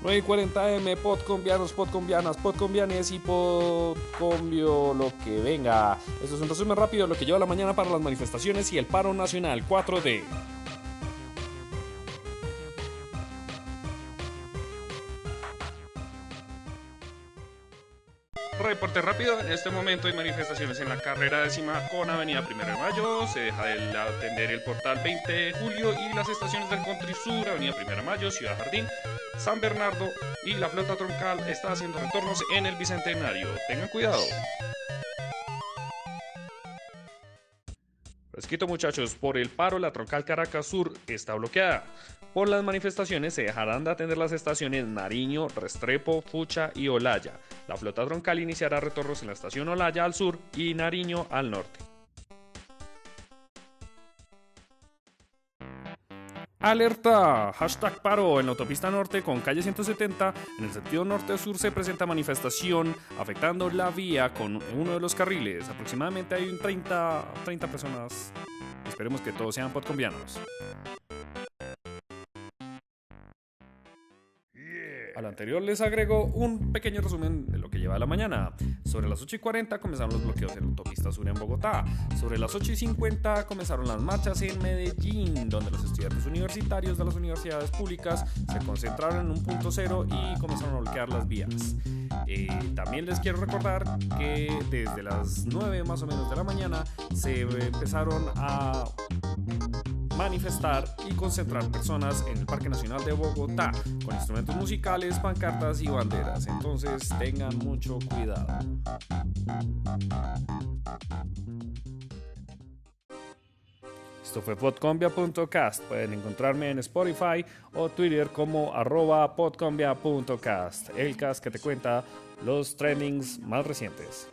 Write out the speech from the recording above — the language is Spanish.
9 y 40 M, podcombianos, podcombianas, podcombianes y podcombio lo que venga. Esto es un resumen rápido de lo que lleva la mañana para las manifestaciones y el paro nacional 4D. Reporte rápido, en este momento hay manifestaciones en la carrera décima con Avenida Primero de Mayo, se deja de atender el portal 20 de julio y las estaciones del Country Sur, Avenida Primero de Mayo, Ciudad Jardín, San Bernardo y la flota troncal está haciendo retornos en el Bicentenario. Tengan cuidado. Fresquito muchachos, por el paro la troncal Caracas Sur está bloqueada. Por las manifestaciones se dejarán de atender las estaciones Nariño, Restrepo, Fucha y Olaya. La flota troncal iniciará retornos en la estación Olaya al sur y Nariño al norte. Alerta, hashtag paro en la autopista norte con calle 170. En el sentido norte-sur se presenta manifestación afectando la vía con uno de los carriles. Aproximadamente hay un 30, 30 personas. Esperemos que todos sean podcombianos. Al anterior les agrego un pequeño resumen de lo que lleva la mañana. Sobre las 8 y 40 comenzaron los bloqueos en la autopista sur en Bogotá. Sobre las 8 y 50 comenzaron las marchas en Medellín, donde los estudiantes universitarios de las universidades públicas se concentraron en un punto cero y comenzaron a bloquear las vías. Eh, también les quiero recordar que desde las 9 más o menos de la mañana se empezaron a manifestar y concentrar personas en el Parque Nacional de Bogotá con instrumentos musicales, pancartas y banderas. Entonces tengan mucho cuidado. Esto fue podcombia.cast. Pueden encontrarme en Spotify o Twitter como arroba podcombia.cast. El cast que te cuenta los trendings más recientes.